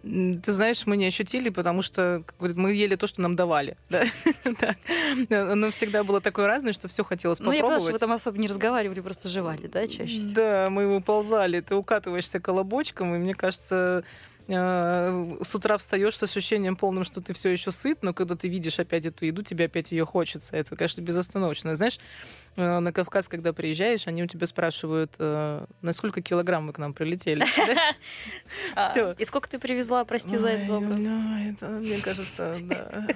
Ты знаешь, мы не ощутили, потому что, как говорят, мы ели то, что нам давали. (laughs) Да? Оно всегда было такое разное, что все хотелось попробовать. Ну, я поняла, что вы там особо не разговаривали, просто жевали, да, чаще всего? Да, мы его ползали. Ты укатываешься колобочком, и мне кажется, Э, с утра встаешь с ощущением полным, что ты все еще сыт, но когда ты видишь опять эту еду, тебе опять ее хочется. Это, конечно, безостановочно. Знаешь, э, на Кавказ, когда приезжаешь, они у тебя спрашивают, э, на сколько килограмм вы к нам прилетели. (laughs) А, все. И сколько ты привезла, прости за этот вопрос? Мне кажется, (laughs) да.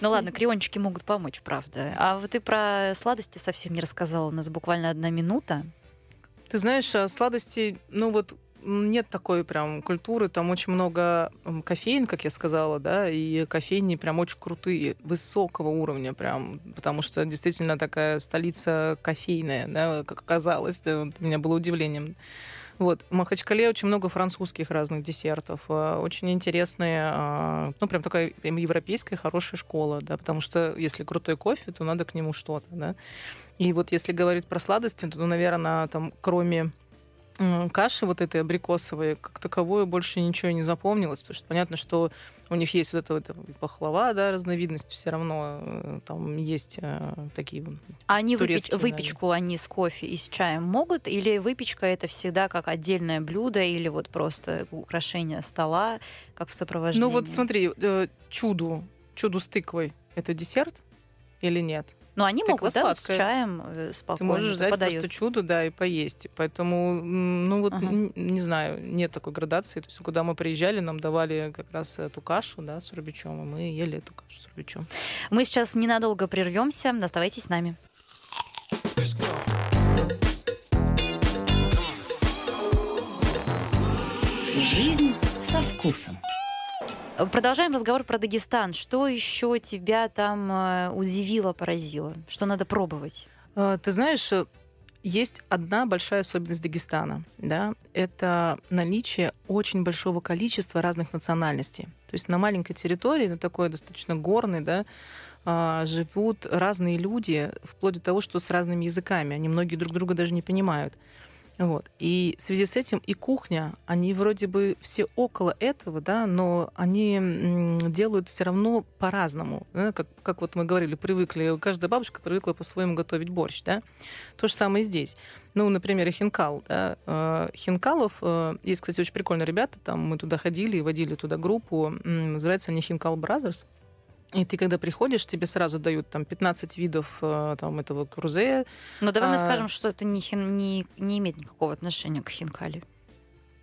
Ну ладно, криончики могут помочь, правда. А вот ты про сладости совсем не рассказала. У нас буквально одна минута. Ты знаешь, а сладости, ну вот нет такой прям культуры, там очень много кофеин, как я сказала, да, и кофейни прям очень крутые, высокого уровня прям, потому что действительно такая столица кофейная, да, как оказалось, да, вот, меня было удивлением. Вот. В Махачкале очень много французских разных десертов. А, очень интересные, а, ну, прям такая европейская хорошая школа, да, потому что если крутой кофе, то надо к нему что-то, да. И вот если говорить про сладости, то, ну, наверное, там, кроме каши вот этой абрикосовой, как таковой больше ничего не запомнилось, потому что понятно, что у них есть вот эта вот пахлава, да, разновидность, все равно э, там есть э, такие А они выпеч, выпечку, они с кофе и с чаем могут? Или выпечка это всегда как отдельное блюдо или вот просто украшение стола, как в сопровождении? Ну вот смотри, э, чуду, чуду с тыквой, это десерт или нет? Но они Тыква могут, да, вот с чаем э, спокойно Ты можешь взять подается. просто чудо, да, и поесть. Поэтому, ну вот, ага. не, не знаю, нет такой градации. То есть, куда мы приезжали, нам давали как раз эту кашу, да, с рубичом, и мы ели эту кашу с рубичом. Мы сейчас ненадолго прервемся. Оставайтесь с нами. Жизнь со вкусом. Продолжаем разговор про Дагестан. Что еще тебя там э, удивило, поразило? Что надо пробовать? А, ты знаешь, э, есть одна большая особенность Дагестана. Да? Это наличие очень большого количества разных национальностей. То есть на маленькой территории, на такой достаточно горной, да, а, живут разные люди, вплоть до того, что с разными языками. Они многие друг друга даже не понимают. Вот. И в связи с этим и кухня, они вроде бы все около этого, да, но они делают все равно по-разному. Да? Как, как вот мы говорили, привыкли, каждая бабушка привыкла по-своему готовить борщ, да. То же самое и здесь. Ну, например, хинкал, да. Э, хинкалов, э, есть, кстати, очень прикольные ребята, там мы туда ходили и водили туда группу, называется они Хинкал Brothers. И ты, когда приходишь, тебе сразу дают там 15 видов э, там, этого крузе. Но давай а... мы скажем, что это не, хин, не, не имеет никакого отношения к хинкали.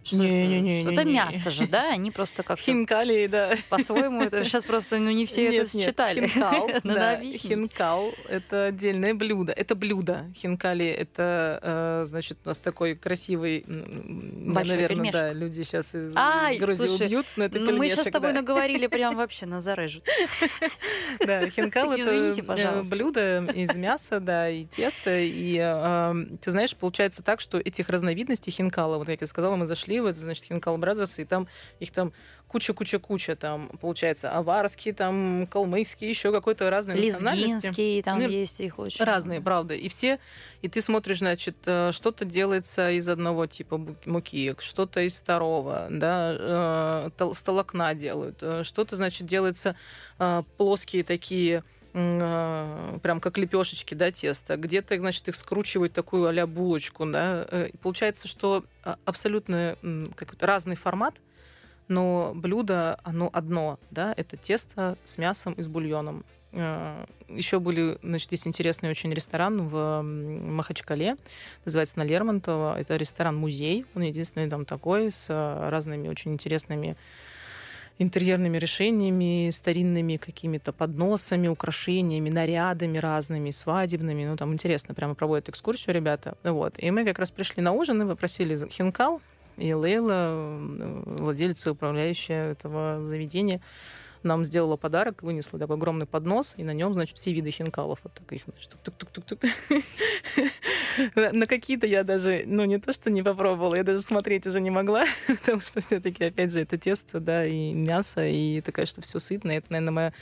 Что не, это, не, не, что не, мясо же, да? Они просто как Хинкали, да. По-своему, это сейчас просто, ну, не все нет, это нет, считали. Хинкал, (laughs) да, хинкал — это отдельное блюдо. Это блюдо. Хинкали — это, э, значит, у нас такой красивый... Большой наверное, пельмешек. да, люди сейчас из, Ай, из Грузии слушай, убьют, но это ну, мы сейчас с тобой да. наговорили (laughs) прям вообще, на зарежут. (laughs) Да, хинкал — это э, блюдо из мяса, да, и теста. И, э, ты знаешь, получается так, что этих разновидностей хинкала, вот как я сказала, мы зашли слива, это значит Хинкал Brothers, и там их там куча-куча-куча, там, получается, аварский, там, калмыцкий, еще какой-то разной национальности. там ну, есть их очень Разные, много. правда. И все, и ты смотришь, значит, э, что-то делается из одного типа муки, что-то из второго, да, э, с толокна делают, э, что-то, значит, делается плоские такие прям как лепешечки, да, теста. Где-то, значит, их скручивают такую а булочку, да. И получается, что абсолютно какой-то разный формат, но блюдо, оно одно, да, это тесто с мясом и с бульоном. Э, Еще были, значит, есть интересный очень ресторан в Махачкале, называется на Лермонтова. Это ресторан-музей, он единственный там такой, с э, разными очень интересными интерьерными решениями, старинными какими-то подносами, украшениями, нарядами разными, свадебными. Ну, там интересно, прямо проводят экскурсию ребята. Вот. И мы как раз пришли на ужин и попросили хинкал, и Лейла, владелица и управляющая этого заведения, нам сделала подарок, вынесла такой огромный поднос, и на нем, значит, все виды хинкалов. Вот так их, значит, тук-тук-тук-тук. (laughs) На какие-то я даже, ну, не то, что не попробовала, я даже смотреть уже не могла, (laughs) потому что все-таки, опять же, это тесто, да, и мясо, и такая, что все сытное. Это, наверное, моя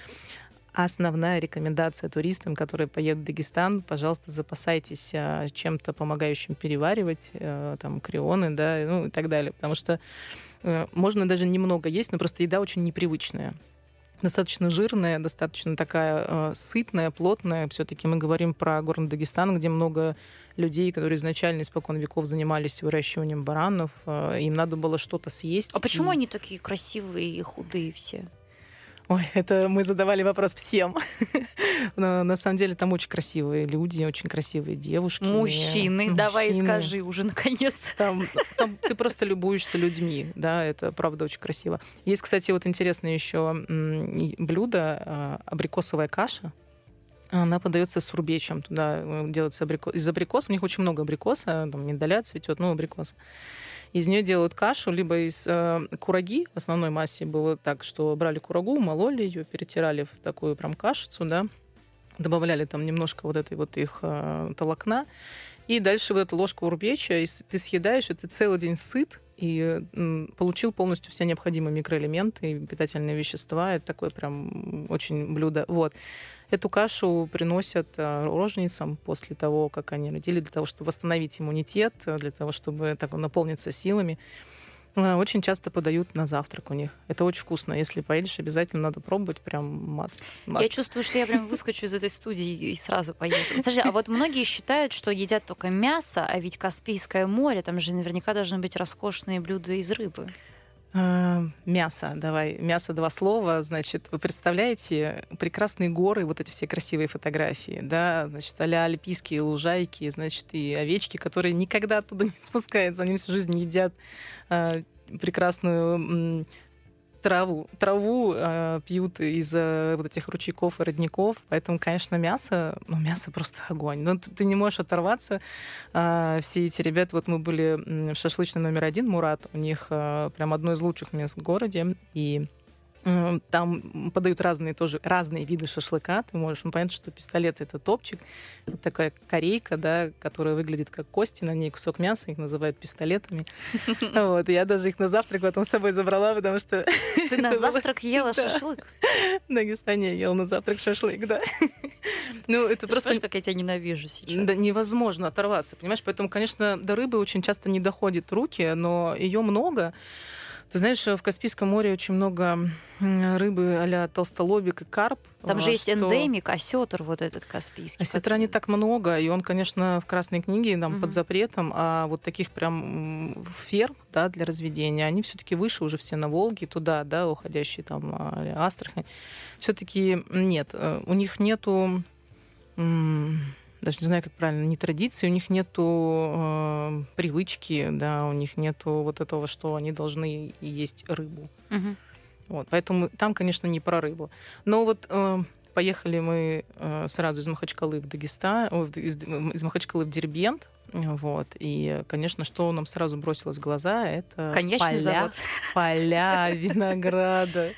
основная рекомендация туристам, которые поедут в Дагестан, пожалуйста, запасайтесь а, чем-то помогающим переваривать, э, там, крионы, да, ну и так далее, потому что э, можно даже немного есть, но просто еда очень непривычная достаточно жирная, достаточно такая э, сытная, плотная. Все-таки мы говорим про горный Дагестан, где много людей, которые изначально испокон веков занимались выращиванием баранов. Э, им надо было что-то съесть. А почему и... они такие красивые и худые все? Ой, это мы задавали вопрос всем. (laughs) Но на самом деле там очень красивые люди, очень красивые девушки. Мужчины, Мужчины. давай скажи уже (laughs) наконец. Там, там ты просто любуешься людьми, да, это правда очень красиво. Есть, кстати, вот интересное еще блюдо, а, абрикосовая каша. Она подается с рубечем. Туда э, делается абрикос. Из абрикоса, у них очень много абрикоса, там миндаля цветет, ну, абрикоса. Из нее делают кашу, либо из э, кураги, в основной массе было так, что брали курагу, мололи ее, перетирали в такую прям кашицу, да, добавляли там немножко вот этой вот их э, толокна, и дальше вот эту ложку урбеча, и ты съедаешь, и ты целый день сыт, и получил полностью все необходимые микроэлементы и питательные вещества. Это такое прям очень блюдо. Вот. Эту кашу приносят э, роженицам после того, как они родили, для того, чтобы восстановить иммунитет, для того, чтобы так, наполниться силами. Э, очень часто подают на завтрак у них. Это очень вкусно. Если поедешь, обязательно надо пробовать. Прям маст. Я чувствую, что я прям выскочу из этой студии и сразу поеду. Скажи, а вот многие считают, что едят только мясо, а ведь Каспийское море, там же наверняка должны быть роскошные блюда из рыбы. Э, мясо, давай, мясо два слова. Значит, вы представляете прекрасные горы, вот эти все красивые фотографии, да, значит, а альпийские лужайки, значит, и овечки, которые никогда оттуда (laughs) не спускаются, они всю жизнь едят э, прекрасную траву, траву э, пьют из э, вот этих ручейков и родников, поэтому, конечно, мясо, ну, мясо просто огонь. Но ты, ты не можешь оторваться. Э, все эти ребята, вот мы были в шашлычный номер один, Мурат, у них э, прям одно из лучших мест в городе, и там подают разные тоже разные виды шашлыка. Ты можешь, ну, понятно, что пистолет это топчик. Это такая корейка, да, которая выглядит как кости, на ней кусок мяса, их называют пистолетами. (laughs) Вот, я даже их на завтрак потом с собой забрала, потому что... Ты (laughs) на завтрак ела шашлык? (laughs) В Дагестане я ела на завтрак шашлык, да. Ну, это просто... как я тебя ненавижу сейчас. Да, невозможно оторваться, понимаешь? Поэтому, конечно, до рыбы очень часто не доходят руки, но ее много. Ты знаешь, в Каспийском море очень много рыбы а толстолобик и карп. Там же есть что... эндемик, осетр вот этот каспийский. Осетра не так много, и он, конечно, в Красной книге там угу. под запретом, а вот таких прям ферм да, для разведения, они все таки выше уже все на Волге, туда, да, уходящие там а, Астрахань. все таки нет, э, у них нету даже не знаю, как правильно, не традиции, у них нету э, привычки, да, у них нету вот этого, что они должны есть рыбу. Угу. Вот, поэтому там, конечно, не про рыбу. Но вот э, поехали мы э, сразу из Махачкалы в Дагестан, из, Махачкалы в Дербент, вот. И, конечно, что нам сразу бросилось в глаза, это Конечный поля, завод. поля (laughs) винограда,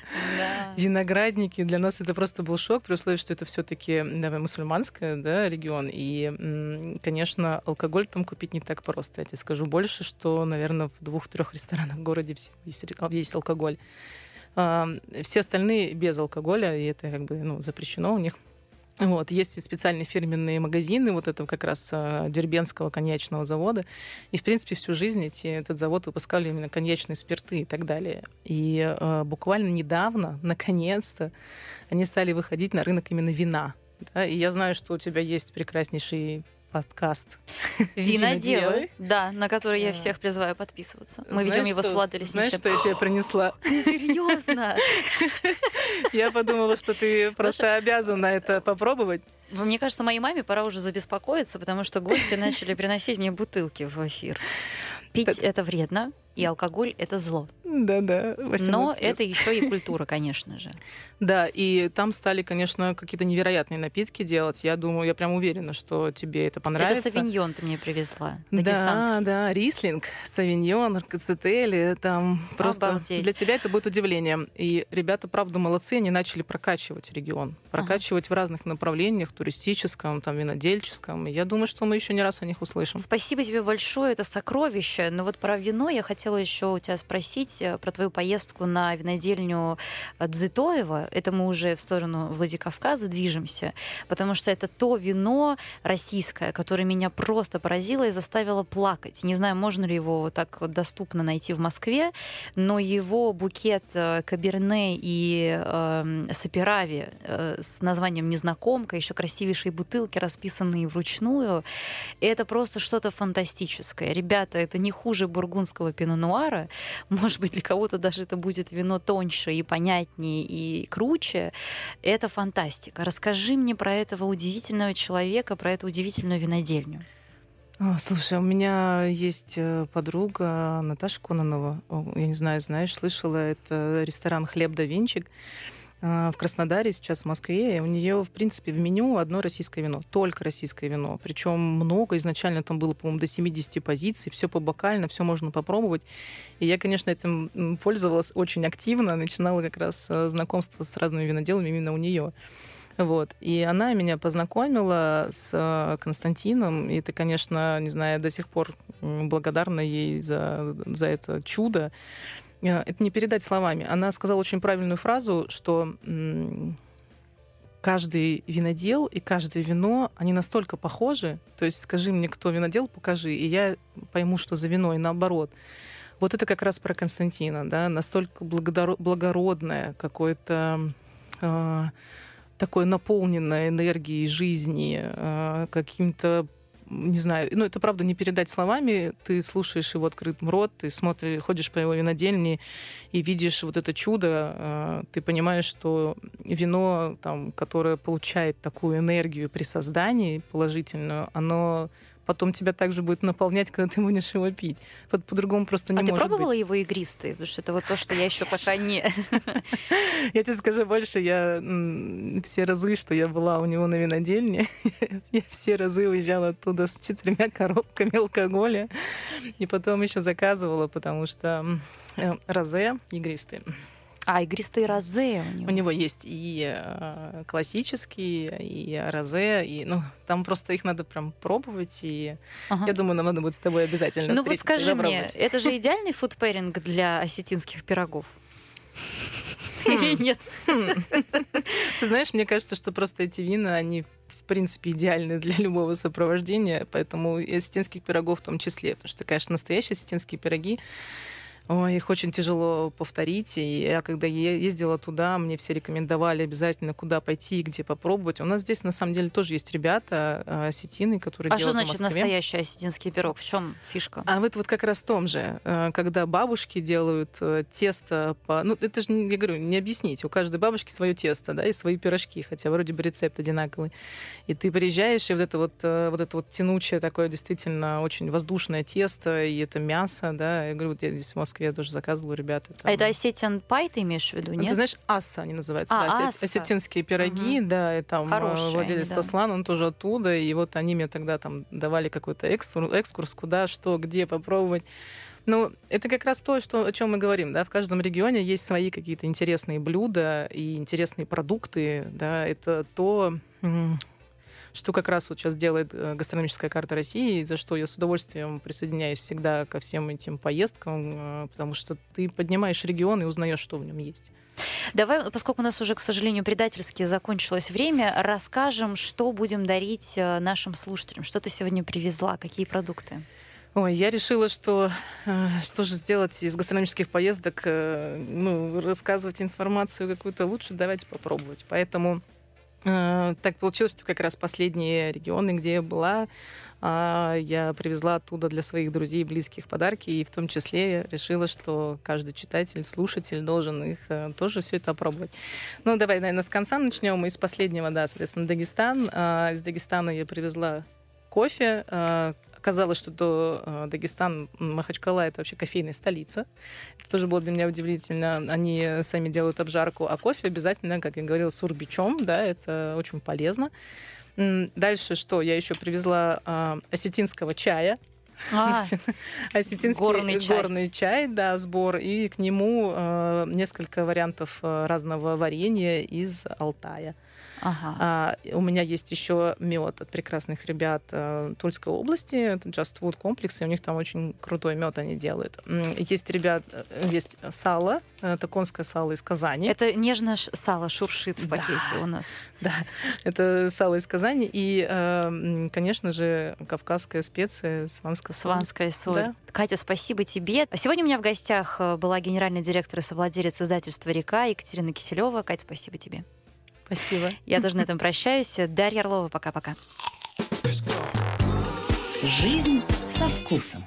виноградники. Для нас это просто был шок, при условии, что это все-таки мусульманский да, регион. И, конечно, алкоголь там купить не так просто. Я тебе скажу больше, что, наверное, в двух-трех ресторанах в городе есть, есть алкоголь. Все остальные без алкоголя, и это как бы ну, запрещено у них. Вот, есть и специальные фирменные магазины вот этого как раз а, Дербенского коньячного завода. И, в принципе, всю жизнь эти, этот завод выпускали именно коньячные спирты и так далее. И э, буквально недавно, (laughs) наконец-то, они стали выходить на рынок именно вина. Да? И я знаю, что у тебя есть прекраснейший подкаст. (laughs) Виноделы, да, на который я всех призываю подписываться. Мы ведем его с Владой Знаешь, что я тебе принесла? (laughs) Серьезно? (laughs) Я подумала, что ты просто обязана это попробовать. Мне кажется, моей маме пора уже забеспокоиться, потому что гости начали приносить мне бутылки в эфир. Пить это вредно, и алкоголь это зло. Да-да. Но это еще и культура, конечно же. Да, и там стали, конечно, какие-то невероятные напитки делать. Я думаю, я прям уверена, что тебе это понравится. Это савиньон ты мне привезла, Да, да, рислинг, савиньон, кацетели, там просто Обалдеть. для тебя это будет удивлением. И ребята, правда, молодцы, они начали прокачивать регион, прокачивать ага. в разных направлениях, туристическом, там, винодельческом. И я думаю, что мы еще не раз о них услышим. Спасибо тебе большое, это сокровище. Но вот про вино я хотела еще у тебя спросить э, про твою поездку на винодельню Дзитоева. Это мы уже в сторону Владикавказа движемся, потому что это то вино российское, которое меня просто поразило и заставило плакать. Не знаю, можно ли его так вот доступно найти в Москве, но его букет э, Каберне и э, Саперави э, с названием «Незнакомка», еще красивейшие бутылки, расписанные вручную, это просто что-то фантастическое. Ребята, это не хуже бургундского пино-нуара. (laughs) Может быть, для кого-то даже это будет вино тоньше и понятнее и круче. Это фантастика. Расскажи мне про этого удивительного человека, про эту удивительную винодельню. А, слушай, у меня есть э, подруга Наташа Кононова. Я не знаю, знаешь, слышала, это ресторан «Хлеб да винчик». А, в Краснодаре, сейчас в Москве. У нее, в принципе, в меню одно российское вино, только российское вино. Причем много, изначально там было, по-моему, до 70 позиций, все по бокально, все можно попробовать. И я, конечно, этим пользовалась очень активно, начинала как раз э, знакомство с разными виноделами именно у нее. Вот. И она меня познакомила с э, Константином. И это, конечно, не знаю, до сих пор благодарна ей за, за это чудо. Э, это не передать словами. Она сказала очень правильную фразу, что каждый винодел и каждое вино, они настолько похожи. То есть скажи мне, кто винодел, покажи, и я пойму, что за вино, и наоборот. Вот это как раз про Константина, да, настолько благородное, какое-то э, такое наполненное энергией жизни, э, каким-то не знаю, ну это правда не передать словами, ты слушаешь его открытым рот, ты смотришь, ходишь по его винодельне и видишь вот это чудо, э, ты понимаешь, что вино, там, которое получает такую энергию при создании положительную, оно потом тебя также будет наполнять, когда ты будешь его пить. Вот по-другому просто не а может ты пробовала быть. его игристый? Потому что это вот то, что я еще пока не... (laughs) Я тебе скажу больше, я все разы, что я была у него на винодельне, (laughs) я все разы уезжала оттуда с четырьмя коробками алкоголя. И потом еще заказывала, потому что э, розе игристый. А, игристые розе у него. У него есть и э, классические, и розе, и ну там просто их надо прям пробовать, и ага. я думаю, нам надо будет с тобой обязательно Ну вот скажи мне, это же (laughs) идеальный фудпэринг для осетинских пирогов? Или нет? Ты знаешь, мне кажется, что просто эти вина, они в принципе, идеальны для любого сопровождения, поэтому и осетинских пирогов в том числе, потому что, конечно, настоящие осетинские пироги Ой, их очень тяжело повторить. И я когда ездила туда, мне все рекомендовали обязательно, куда пойти и где попробовать. У нас здесь, на самом деле, тоже есть ребята, а, осетины, которые а делают А что значит настоящий осетинский пирог? В чем фишка? А вот, вот как раз в том же, э, когда бабушки делают э, тесто по... Ну, это же, я говорю, не объяснить. У каждой бабушки свое тесто, да, и свои пирожки, хотя вроде бы рецепт одинаковый. И ты приезжаешь, и вот это вот, э, вот это вот тянучее такое действительно очень воздушное тесто, и это мясо, да, я говорю, вот я здесь в Москве Москве тоже заказывала ребята. Там. А это осетин пай ты имеешь в виду, нет? Ты знаешь, аса они называются. А, да, аса. Осетинские пироги, угу. да, и там э, Хорошие владелец они, да. Сослан, он тоже оттуда, и вот они мне тогда там давали какой-то экскурс, экскурс куда, что, где попробовать. Ну, это как раз то, что, о чем мы говорим, да, в каждом регионе есть свои какие-то интересные блюда и интересные продукты, да, это то, что как раз вот сейчас делает э, гастрономическая карта России, за что я с удовольствием присоединяюсь всегда ко всем этим поездкам, э, потому что ты поднимаешь регион и узнаешь, что в нем есть. Давай, поскольку у нас уже, к сожалению, предательски закончилось время, расскажем, что будем дарить э, нашим слушателям. Что ты сегодня привезла, какие продукты? Ой, я решила, что э, что же сделать из гастрономических поездок, э, ну, рассказывать информацию какую-то лучше, давайте попробовать. Поэтому э, так получилось, что как раз последние регионы, где я была, э, я привезла оттуда для своих друзей и близких подарки, и в том числе я решила, что каждый читатель, слушатель должен их э, тоже все это опробовать. Ну, давай, наверное, с конца начнем. Из последнего, да, соответственно, Дагестан. Э, из Дагестана я привезла кофе, Оказалось, что до э, Дагестан, Махачкала — это вообще кофейная столица. Это тоже было для меня удивительно. Они сами делают обжарку, а кофе обязательно, как я говорила, с урбичом, да, это очень полезно. Дальше что? Я еще привезла э, осетинского чая. А, (laughs) осетинский горный чай. горный чай, да, сбор, и к нему э, несколько вариантов э, разного варенья из Алтая. Ага. А, у меня есть еще мед от прекрасных ребят э, Тульской области, это Just Food комплекс, и у них там очень крутой мед они делают. Есть ребят, э, есть сало, это конское сало из Казани. Это нежно сало шуршит в пакете да, у нас. Да, это сало из Казани и, э, конечно же, кавказская специя сванская соль. Сванская соль. Да. Катя, спасибо тебе. Сегодня у меня в гостях была генеральный директор и совладелец издательства «Река» Екатерина Киселева. Катя, спасибо тебе. Спасибо. Я тоже на этом прощаюсь. Дарья Орлова, пока-пока. Жизнь со вкусом.